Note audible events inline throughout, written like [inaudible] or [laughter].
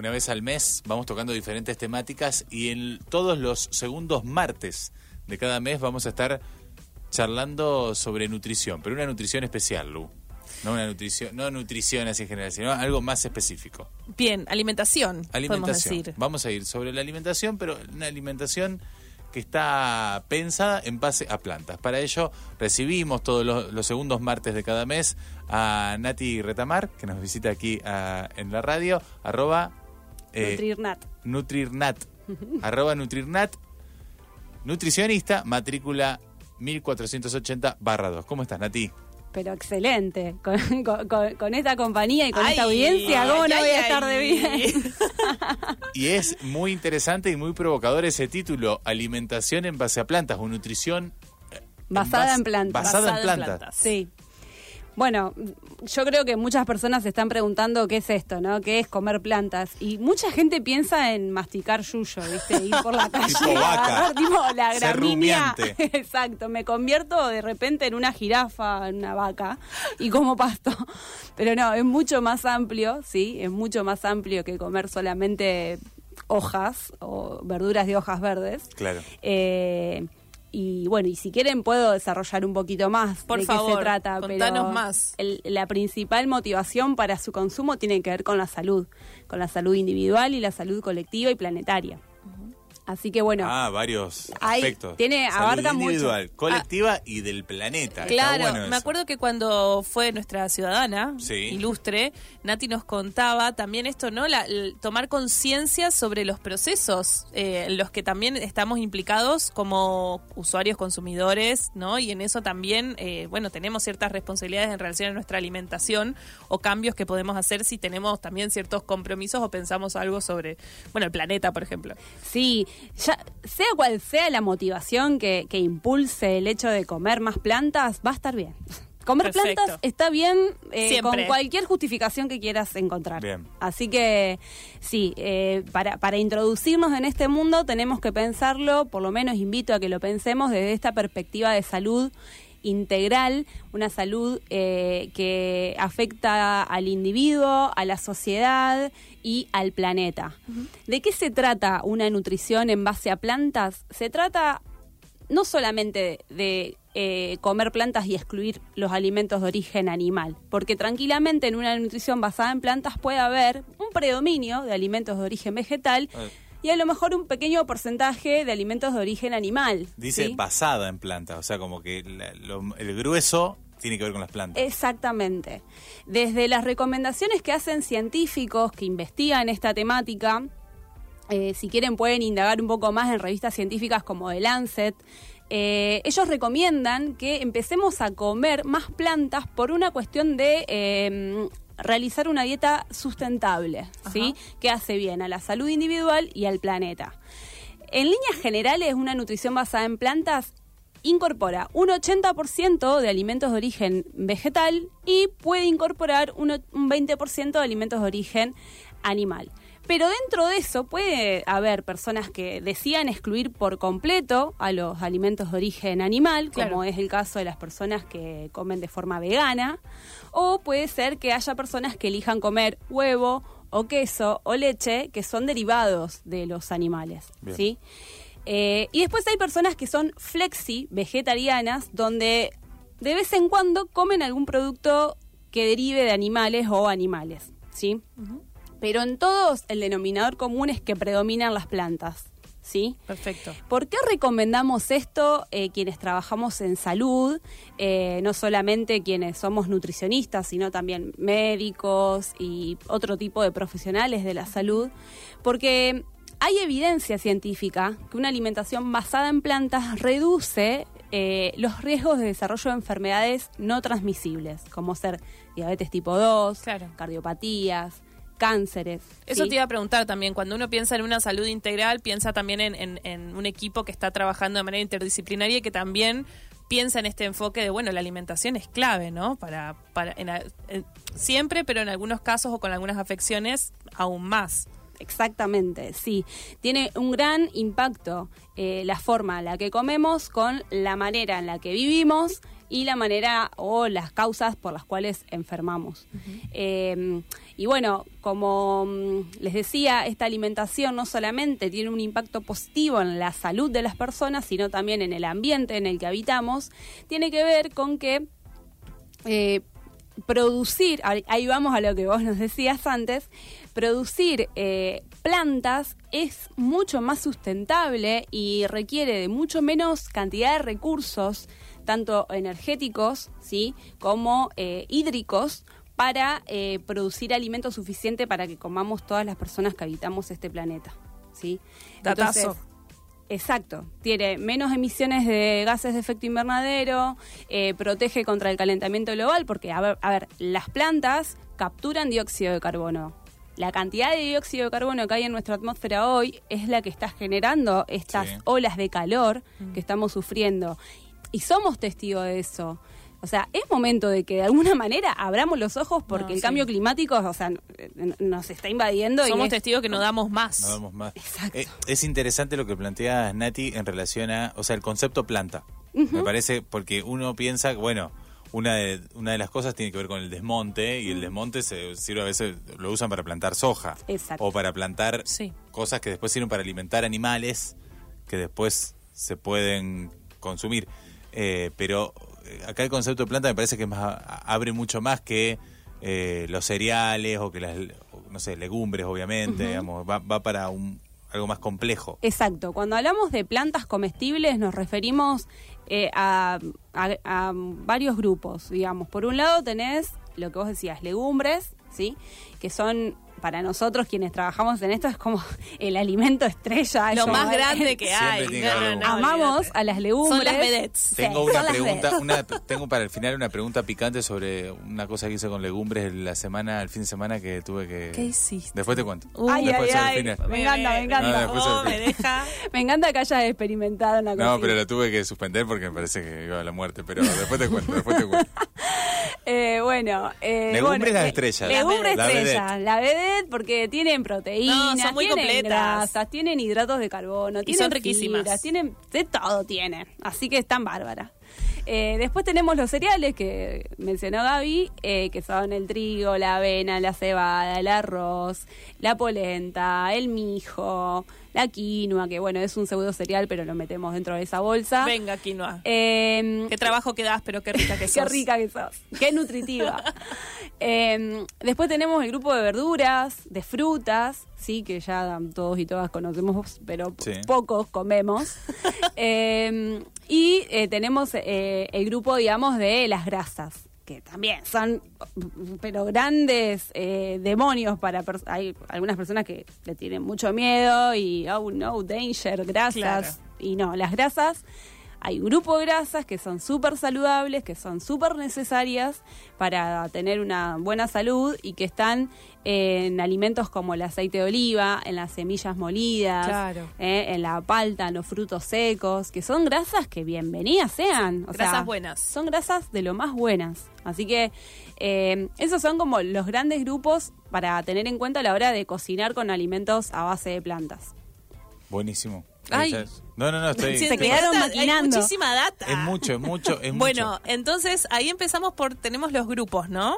Una vez al mes vamos tocando diferentes temáticas y en todos los segundos martes de cada mes vamos a estar charlando sobre nutrición, pero una nutrición especial, Lu. No una nutrición, no nutrición así en general, sino algo más específico. Bien, alimentación, Alimentación. decir. Vamos a ir sobre la alimentación, pero una alimentación que está pensada en base a plantas. Para ello recibimos todos los, los segundos martes de cada mes a Nati Retamar, que nos visita aquí ah, en la radio, arroba eh, Nutrirnat. Nutrirnat, arroba Nutrirnat, nutricionista, matrícula 1480 barra 2. ¿Cómo estás, Nati? Pero excelente. Con, con- esta compañía y con Ay, esta audiencia, ¿cómo ay, no voy a estar de bien? Y es muy interesante y muy provocador ese título, Alimentación en base a plantas o nutrición eh, Basada en plantas. Basada, Basada en en plantas. plantas. Sí. Bueno, yo creo que muchas personas se están preguntando qué es esto, ¿no? ¿Qué es comer plantas? Y mucha gente piensa en masticar yuyo, ¿viste? Ir por la [laughs] calle. Tipo vaca. tipo la gramínea. [laughs] Exacto, me convierto de repente en una jirafa, en una vaca, y como pasto. Pero no, es mucho más amplio, ¿sí? Es mucho más amplio que comer solamente hojas o verduras de hojas verdes. Claro. Eh, y bueno, y si quieren puedo desarrollar un poquito más Por de qué favor, se trata. contanos pero más. el- la principal motivación para su consumo tiene que ver con la salud, con la salud individual y la salud colectiva y planetaria. Así que bueno, Ah, varios Hay- aspectos. tiene- Salud abarca mucho. individual, colectiva y del planeta. Está Claro, bueno me eso. acuerdo que cuando fue nuestra ciudadana Sí. ilustre, Nati nos contaba también esto, ¿no? La, el tomar conciencia sobre los procesos eh, en los que también estamos implicados como usuarios consumidores, ¿no? Y en eso también, eh, bueno, tenemos ciertas responsabilidades en relación a nuestra alimentación o cambios que podemos hacer si tenemos también ciertos compromisos o pensamos algo sobre, bueno, el planeta, por ejemplo. sí, ya, sea cual sea la motivación que, que impulse el hecho de comer más plantas, va a estar bien. [laughs] Comer Perfecto. plantas está bien eh, con cualquier justificación que quieras encontrar. Bien. Así que sí, eh, para, para introducirnos en este mundo tenemos que pensarlo, por lo menos invito a que lo pensemos desde esta perspectiva de salud integral, una salud eh, que afecta al individuo, a la sociedad y al planeta. ¿De qué se trata una nutrición en base a plantas? Se trata no solamente de eh, comer plantas y excluir los alimentos de origen animal, porque tranquilamente en una nutrición basada en plantas puede haber un predominio de alimentos de origen vegetal. Y a lo mejor un pequeño porcentaje de alimentos de origen animal. Dice ¿sí? basada en plantas, o sea, como que la- lo- el grueso tiene que ver con las plantas. Exactamente. Desde las recomendaciones que hacen científicos que investigan esta temática, eh, si quieren pueden indagar un poco más en revistas científicas como The Lancet. eh, ellos recomiendan que empecemos a comer más plantas por una cuestión de eh, realizar una dieta sustentable, ¿sí? que hace bien a la salud individual y al planeta. En líneas generales, una nutrición basada en plantas incorpora un 80% de alimentos de origen vegetal y puede incorporar un o- un 20% de alimentos de origen animal. Pero dentro de eso puede haber personas que decían excluir por completo a los alimentos de origen animal, Claro. como es el caso de las personas que comen de forma vegana, o puede ser que haya personas que elijan comer huevo o queso o leche que son derivados de los animales, Bien. ¿sí? Eh, y después hay personas que son flexi vegetarianas, donde de vez en cuando comen algún producto que derive de animales o animales, ¿sí? Pero en todos el denominador común es que predominan las plantas, ¿sí? Perfecto. ¿Por qué recomendamos esto eh, quienes trabajamos en salud? Eh, no solamente quienes somos nutricionistas, sino también médicos y otro tipo de profesionales de la salud. Porque hay evidencia científica que una alimentación basada en plantas reduce eh, los riesgos de desarrollo de enfermedades no transmisibles, como ser diabetes tipo 2, Claro. cardiopatías, cánceres. Eso ¿sí? te iba a preguntar también, cuando uno piensa en una salud integral, piensa también en, en- en un equipo que está trabajando de manera interdisciplinaria y que también piensa en este enfoque de, bueno, la alimentación es clave, ¿no? Para, para en en- siempre, pero en algunos casos o con algunas afecciones, aún más. Exactamente, sí. Tiene un gran impacto eh, la forma en la que comemos con la manera en la que vivimos y la manera o las causas por las cuales enfermamos. Eh, y bueno, como mm, les decía, esta alimentación no solamente tiene un impacto positivo en la salud de las personas, sino también en el ambiente en el que habitamos, tiene que ver con que eh, producir, ahí ahí vamos a lo que vos nos decías antes, producir eh, plantas es mucho más sustentable y requiere de mucho menos cantidad de recursos, tanto energéticos, ¿sí? como eh, hídricos, para eh, producir alimento suficiente para que comamos todas las personas que habitamos este planeta. ¿sí? Datazo. Exacto, tiene menos emisiones de gases de efecto invernadero, eh, protege contra el calentamiento global, porque, a ver, a ver, las plantas capturan dióxido de carbono. La cantidad de dióxido de carbono que hay en nuestra atmósfera hoy es la que está generando estas Sí. olas de calor que estamos sufriendo. Y somos testigos de eso. O sea, es momento de que de alguna manera abramos los ojos porque No, el sí. cambio climático, o sea, nos está invadiendo. y Somos es- testigos que no damos más. No damos más. Exacto. Eh, es interesante lo que plantea Nati en relación a, o sea, el concepto planta. Me parece porque uno piensa, que, bueno, una de, una de las cosas tiene que ver con el desmonte y el desmonte se sirve a veces, lo usan para plantar soja. Exacto. O para plantar Sí. cosas que después sirven para alimentar animales que después se pueden consumir. Eh, pero eh, acá el concepto de planta me parece que más, abre mucho más que eh, los cereales o que las, no sé, legumbres, obviamente, digamos, va, va para un, algo más complejo. Exacto. Cuando hablamos de plantas comestibles nos referimos eh, a, a- a varios grupos, digamos. Por un lado tenés lo que vos decías, legumbres, ¿sí? Que son para nosotros quienes trabajamos en esto es como el alimento estrella. Lo Yo- más grande que hay. No, no, Amamos a las legumbres. Son las vedettes. Tengo una pregunta, una, tengo para el final una pregunta picante sobre una cosa que hice con legumbres la semana, el fin de semana que tuve que. ¿Qué hiciste? Después te cuento. Uh, Ay, Después ay, al ay. final. Me encanta, me encanta. Oh, me deja. [laughs] Me encanta que hayas experimentado una cosa. No, pero lo tuve que suspender porque me parece que iba a la muerte. Pero después te cuento, después te cuento. [laughs] Eh, bueno, eh, Legumbres bueno, las le- estrellas. Legumbres La estrellas. vedette. La vedette porque tienen proteínas, No, son muy tienen completas. grasas, tienen hidratos de carbono, Y tienen son riquísimas. fibras, tienen de todo tienen. Así que están bárbaras. Eh, después tenemos los cereales que mencionó Gaby, eh, que son el trigo, la avena, la cebada, el arroz, la polenta, el mijo, la quinoa, que bueno, es un pseudo cereal, pero lo metemos dentro de esa bolsa. Venga, quinoa. Eh, Qué trabajo que das, pero qué rica que [laughs] sos. Qué rica que sos. Qué nutritiva. [laughs] Eh, después tenemos el grupo de verduras, de frutas, sí, que ya todos y todas conocemos, pero Sí. pocos comemos. [laughs] Eh, y eh, tenemos eh, el grupo, digamos, de las grasas que también son pero grandes eh, demonios para pers- hay algunas personas que le tienen mucho miedo y oh no danger grasas Claro. y no las grasas hay un grupo de grasas que son súper saludables, que son súper necesarias para tener una buena salud y que están en alimentos como el aceite de oliva, en las semillas molidas, Claro. eh, en la palta, en los frutos secos, que son grasas que bienvenidas sean. O grasas sea, buenas. Son grasas de lo más buenas. Así que eh, esos son como los grandes grupos para tener en cuenta a la hora de cocinar con alimentos a base de plantas. Buenísimo. Ay. No, no, no, [laughs] estoy. Sí, Se quedaron maquinando. Hay muchísima data. Es mucho, es mucho, es [laughs] bueno, mucho. entonces ahí empezamos por. Tenemos los grupos, ¿no?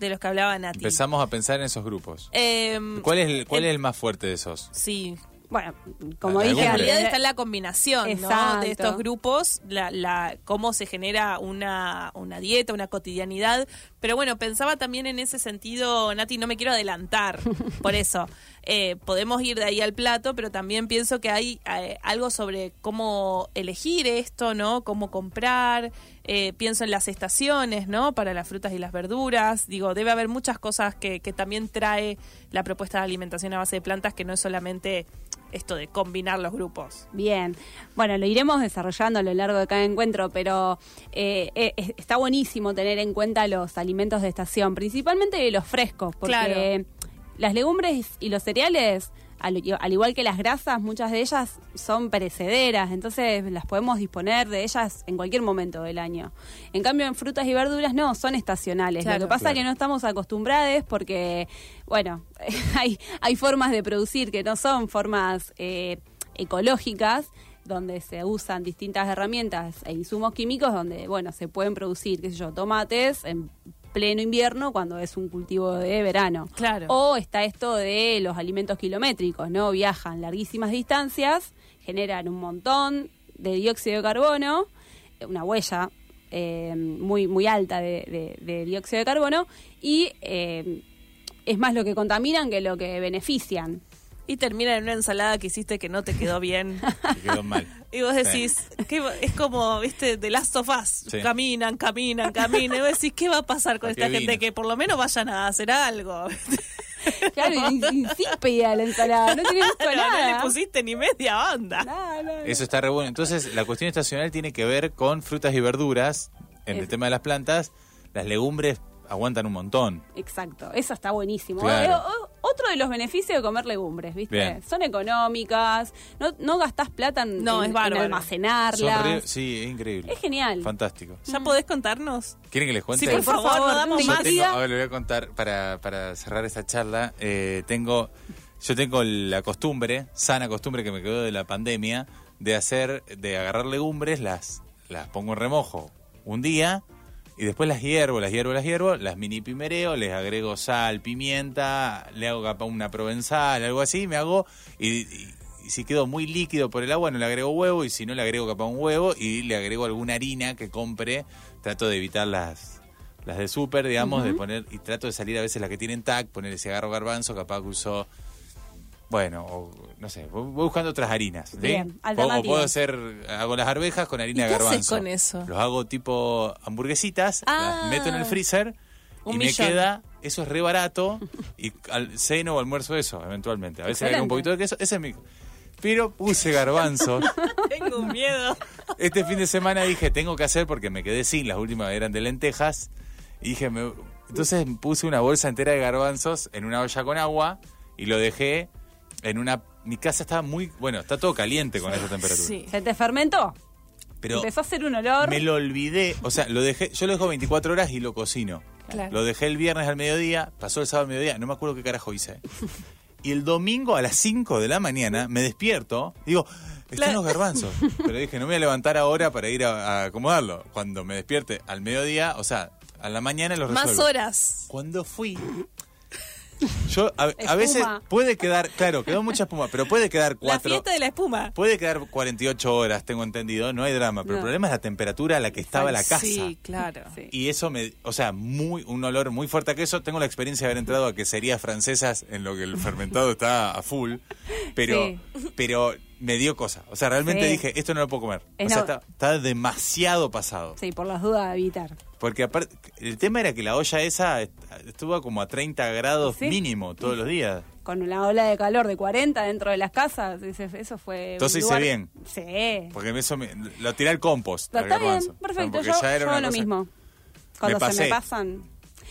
De los que hablaba Nati. Empezamos a pensar en esos grupos. Em, ¿Cuál es el, cuál el- es el más fuerte de esos? Sí. Bueno, como La dije En realidad está la combinación ¿no? De estos grupos, la, la, cómo se genera una, una dieta, una cotidianidad. Pero bueno, pensaba también en ese sentido, Nati, no me quiero adelantar, por [laughs] eso. Eh, podemos ir de ahí al plato, pero también pienso que hay eh, algo sobre cómo elegir esto, ¿no? Cómo comprar. Eh, pienso en las estaciones, ¿no? Para las frutas y las verduras. Digo, debe haber muchas cosas que, que también trae la propuesta de alimentación a base de plantas, que no es solamente esto de combinar los grupos. Bien, bueno, lo iremos desarrollando a lo largo de cada encuentro, pero eh, eh, es- está buenísimo tener en cuenta los alimentos de estación, principalmente los frescos, porque Claro. las legumbres y los cereales, al, al igual que las grasas, muchas de ellas son perecederas, entonces las podemos disponer de ellas en cualquier momento del año. En cambio, en frutas y verduras no, son estacionales. Claro. Lo que pasa es Claro. que no estamos acostumbrados porque, bueno, [laughs] hay, hay formas de producir que no son formas eh, ecológicas donde se usan distintas herramientas e insumos químicos donde, bueno, se pueden producir, qué sé yo, tomates en pleno invierno cuando es un cultivo de verano. Claro. O está esto de los alimentos kilométricos, ¿no? Viajan larguísimas distancias, generan un montón de dióxido de carbono, una huella eh, muy, muy alta de, de- de dióxido de carbono, y eh, es más lo que contaminan que lo que benefician. Y termina en una ensalada que hiciste que no te quedó bien. [laughs] Que quedó mal. Y vos decís, ¿qué va- es como, viste, de Us. Sí. Caminan, caminan, caminan. Y vos decís, ¿qué va a pasar con ¿A esta gente? vino? Que por lo menos vayan a hacer algo. [laughs] Claro, insípida la ensalada, no tiene gusto a no nada. le pusiste ni media banda. Nada. Eso está re bueno. Entonces, la cuestión estacional tiene que ver con frutas y verduras. En el tema de las plantas, las legumbres aguantan un montón. Exacto, eso está buenísimo. Claro. Eh, o- otro de los beneficios de comer legumbres, ¿viste? Bien. Son económicas, no, no gastás plata en, No, en- es bárbaro. en Son almacenarlas. re- sí, es increíble. Es genial. Fantástico. ¿Ya podés contarnos? ¿Quieren que les cuente? Sí, por Por favor, favor, no damos más. tengo, ahora le voy a contar para, para cerrar esta charla. eh, tengo, yo tengo la costumbre, sana costumbre que me quedó de la pandemia, de hacer, de agarrar legumbres, las, las pongo en remojo un día y después las hiervo, las hiervo, las hiervo, las mini pimereo, les agrego sal, pimienta, le hago capaz una provenzal, algo así, me hago y, y- y si quedó muy líquido por el agua no le agrego huevo y si no le agrego capaz un huevo y le agrego alguna harina que compre, trato de evitar las las de súper, digamos, de poner, y trato de salir a veces las que tienen tac, poner ese agarro garbanzo, capaz que uso, bueno, o, no sé, voy buscando otras harinas. ¿sí? Bien, O- puedo hacer, hago las arvejas con harina ¿Y de qué haces garbanzo. con eso? Los hago tipo hamburguesitas, Ah. las meto en el freezer Un y me queda, eso es re barato, y al ceno o almuerzo eso, eventualmente. A veces agrego un poquito de queso, ese es mi... Pero puse garbanzos. [laughs] Tengo un miedo. Este fin de semana dije, tengo que hacer porque me quedé sin, las últimas eran de lentejas. Y dije, me- entonces puse una bolsa entera de garbanzos en una olla con agua y lo dejé en una... Mi casa estaba muy... Bueno, está todo caliente con esa temperatura. Sí. ¿Se te fermentó? Pero Empezó a hacer un olor. me lo olvidé, o sea, lo dejé, yo lo dejo 24 horas y lo cocino. Claro. Lo dejé el viernes al mediodía, pasó el sábado al mediodía, no me acuerdo qué carajo hice. Y el domingo a las 5 de la mañana me despierto, digo, están La- los garbanzos. Pero dije, no me voy a levantar ahora para ir a, a acomodarlo. Cuando me despierte al mediodía, o sea, a la mañana los Más resuelvo. horas. Cuando fui, yo a, veces puede quedar, claro, quedó mucha espuma, pero puede quedar La cuatro. fiesta de la espuma. Puede quedar 48 horas, tengo entendido, no hay drama, pero el problema es la temperatura a la que estaba la casa. Sí, claro. Sí. Y eso me, o sea, muy un olor muy fuerte a queso. Tengo la experiencia de haber entrado a queserías francesas en lo que el fermentado está a full, pero Sí. pero me dio cosa. O sea, realmente Sí. dije, esto no lo puedo comer. Es o sea, está, está demasiado pasado. Sí, por las dudas de evitar. Porque aparte, el tema era que la olla esa est- estuvo como a 30 grados Sí. mínimo todos los días. Con una ola de calor de 40 dentro de las casas, eso fue. Entonces hice lugar- bien. Sí. Porque eso me, lo tiré al compost. Está bien, perfecto. Yo, yo lo mismo. Cuando se me pasan.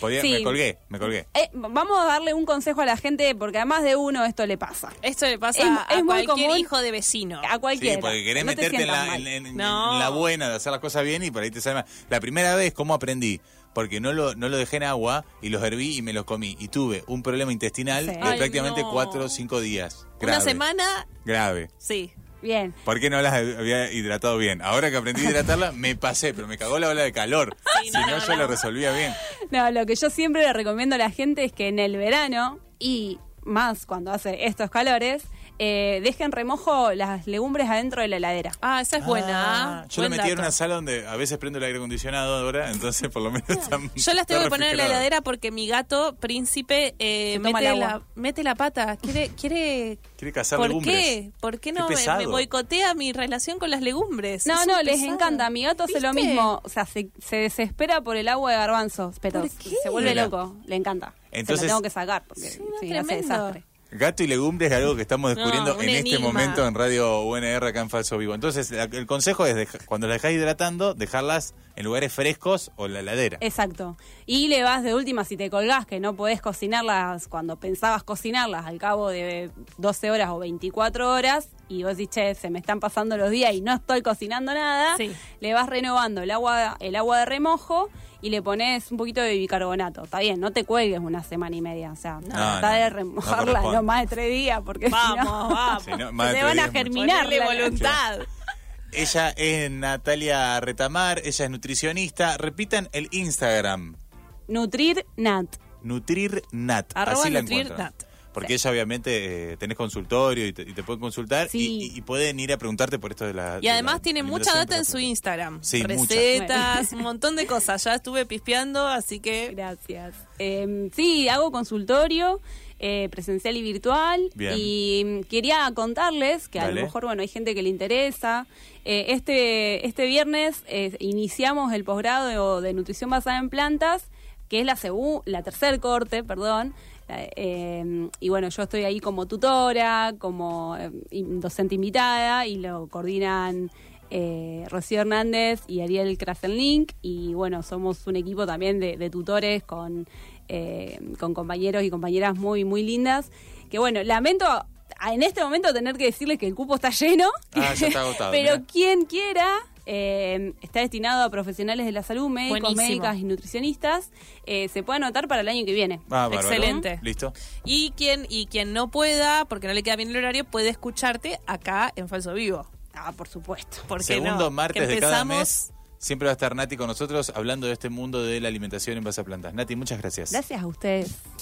Podía- Sí. Me colgué, me colgué. Eh, vamos a darle un consejo a la gente, porque a más de uno esto le pasa. Esto le pasa Es- a es muy cualquier común- hijo de vecino. A cualquiera. Sí, porque querés No meterte en la, mal. en- en- No. en la buena de hacer las cosas bien y por ahí te sale mal. La primera vez, ¿cómo aprendí? Porque no lo, no lo dejé en agua y los herví y me los comí. Y tuve un problema intestinal Sí. de Ay, prácticamente no. cuatro o cinco días. Una semana, Grave. sí. Bien. ¿Por qué no las había hidratado bien? Ahora que aprendí a hidratarla, [laughs] me pasé, pero me cagó la ola de calor. Sí, si no, no, no, yo lo resolvía bien. No, lo que yo siempre le recomiendo a la gente es que en el verano y más cuando hace estos calores, eh, dejen remojo las legumbres adentro de la heladera. Ah, esa es buena. Ah, yo lo Buen metí en una sala donde a veces prendo el aire acondicionado ahora, entonces por lo menos están. Yo las tengo que poner en la heladera porque mi gato, príncipe, eh, mete, el la, agua. mete la pata. Quiere, quiere Quiere cazar ¿Por legumbres. qué? ¿Por qué no Qué me- boicotea mi relación con las legumbres? No, Es no, les pesado. encanta. Mi gato hace lo mismo. O sea, se, se desespera por el agua de garbanzos, pero ¿Por qué? se vuelve Mira. loco. Le encanta. Entonces- se lo tengo que sacar porque Sí, si no, hace desastre. Gato y legumbres es algo que estamos descubriendo No, en este momento en Radio UNR acá en Falso Vivo. Entonces, la- el consejo es, deja- cuando las dejáis hidratando, dejarlas en lugares frescos o en la heladera. Exacto. Y le vas de última si te colgás que no podés cocinarlas cuando pensabas cocinarlas al cabo de 12 horas o 24 horas y vos decís, che, se me están pasando los días y no estoy cocinando nada, Sí. le vas renovando el agua, el agua de remojo y le pones un poquito de bicarbonato. Está bien, no te cuelgues una semana y media. O sea, trata no, de no remojarla no, más de tres días porque si Vamos, no, [laughs] vamos. Sí, no, se de van a germinar. La- voluntad. Ella es Natalia Retamar, ella es nutricionista. Repitan el Instagram, Nutrir Nat. NutrirNat. Arroba así la NutrirNat. encuentran. Porque ella obviamente eh, tenés consultorio y te, y te pueden consultar Sí. y, y pueden ir a preguntarte por esto de la... Y de además la tiene mucha data en su Instagram. Sí. Recetas, un montón de cosas. Ya estuve pispeando, así que Gracias. Eh, sí, hago consultorio eh, presencial y virtual. Bien. Y mm, quería contarles que a lo mejor, bueno, hay gente que le interesa. Eh, este, este viernes eh, iniciamos el posgrado de, de nutrición basada en plantas, que es la, segu- la tercer corte, perdón. Eh, eh, y bueno, yo estoy ahí como tutora, como in- docente invitada y lo coordinan eh, Rocío Hernández y Ariel Krasenlink. Y bueno, somos un equipo también de, de tutores con, eh, con compañeros y compañeras muy, muy lindas. Que bueno, lamento en este momento tener que decirles que el cupo está lleno. Ah, ya está agotado, [laughs] Pero quien quiera. Eh, está destinado a profesionales de la salud, médicos, Buenísimo. médicas y nutricionistas. Eh, se puede anotar para el año que viene. Ah, bárbaro. Excelente. Listo. Y quien, y quien no pueda, porque no le queda bien el horario, puede escucharte acá en Falso Vivo. Ah, por supuesto. ¿Por Segundo no? martes Que de cada mes. Siempre va a estar Nati con nosotros hablando de este mundo de la alimentación en base a plantas. Nati, muchas gracias. Gracias a ustedes.